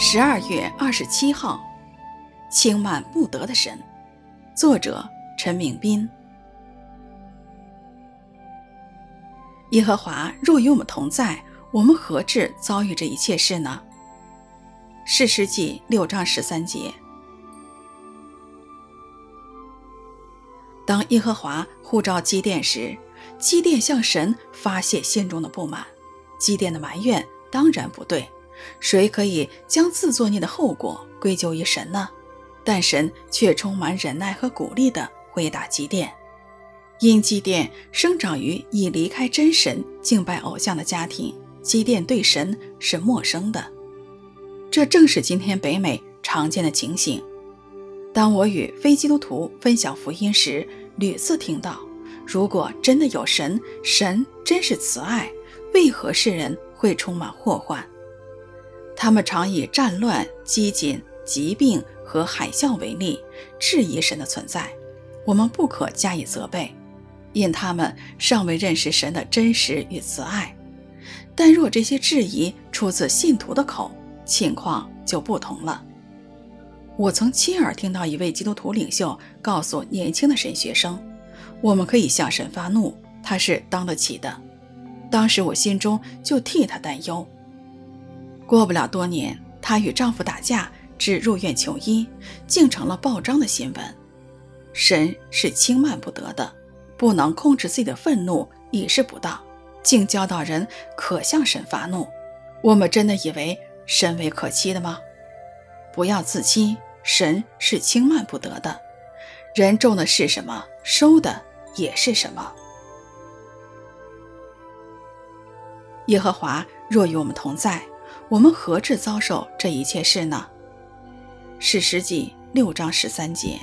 十二月二十七号，轻慢不得的神，作者陈明斌。耶和华若与我们同在，我们何至遭遇这一切事呢？士师记六章十三节。当耶和华呼召基甸时，基甸向神发泄心中的不满。基甸的埋怨当然不对。谁可以将自作孽的后果归咎于神呢？但神却充满忍耐和鼓励地回答基甸：因基甸生长于已离开真神、敬拜偶像的家庭，基甸对神是陌生的。这正是今天北美常见的情形。当我与非基督徒分享福音时，屡次听到：如果真的有神，神真是慈爱，为何世人会充满祸患？他们常以战乱、饥馑、疾病和海啸为例，质疑神的存在。我们不可加以责备，因他们尚未认识神的真实与慈爱。但若这些质疑出自信徒的口，情况就不同了。我曾亲耳听到一位基督徒领袖告诉年轻的神学生：“我们可以向神发怒，他是当得起的。”当时我心中就替他担忧。过不了多年，她与丈夫打架，至入院求医，竟成了报章的新闻。神是轻慢不得的，不能控制自己的愤怒已是不当，竟教导人可向神发怒。我们真的以为神为可欺的吗？不要自欺，神是轻慢不得的。人种的是什么，收的也是什么。耶和华若与我们同在，我们何至遭受这一切事呢？士师记六章十三节。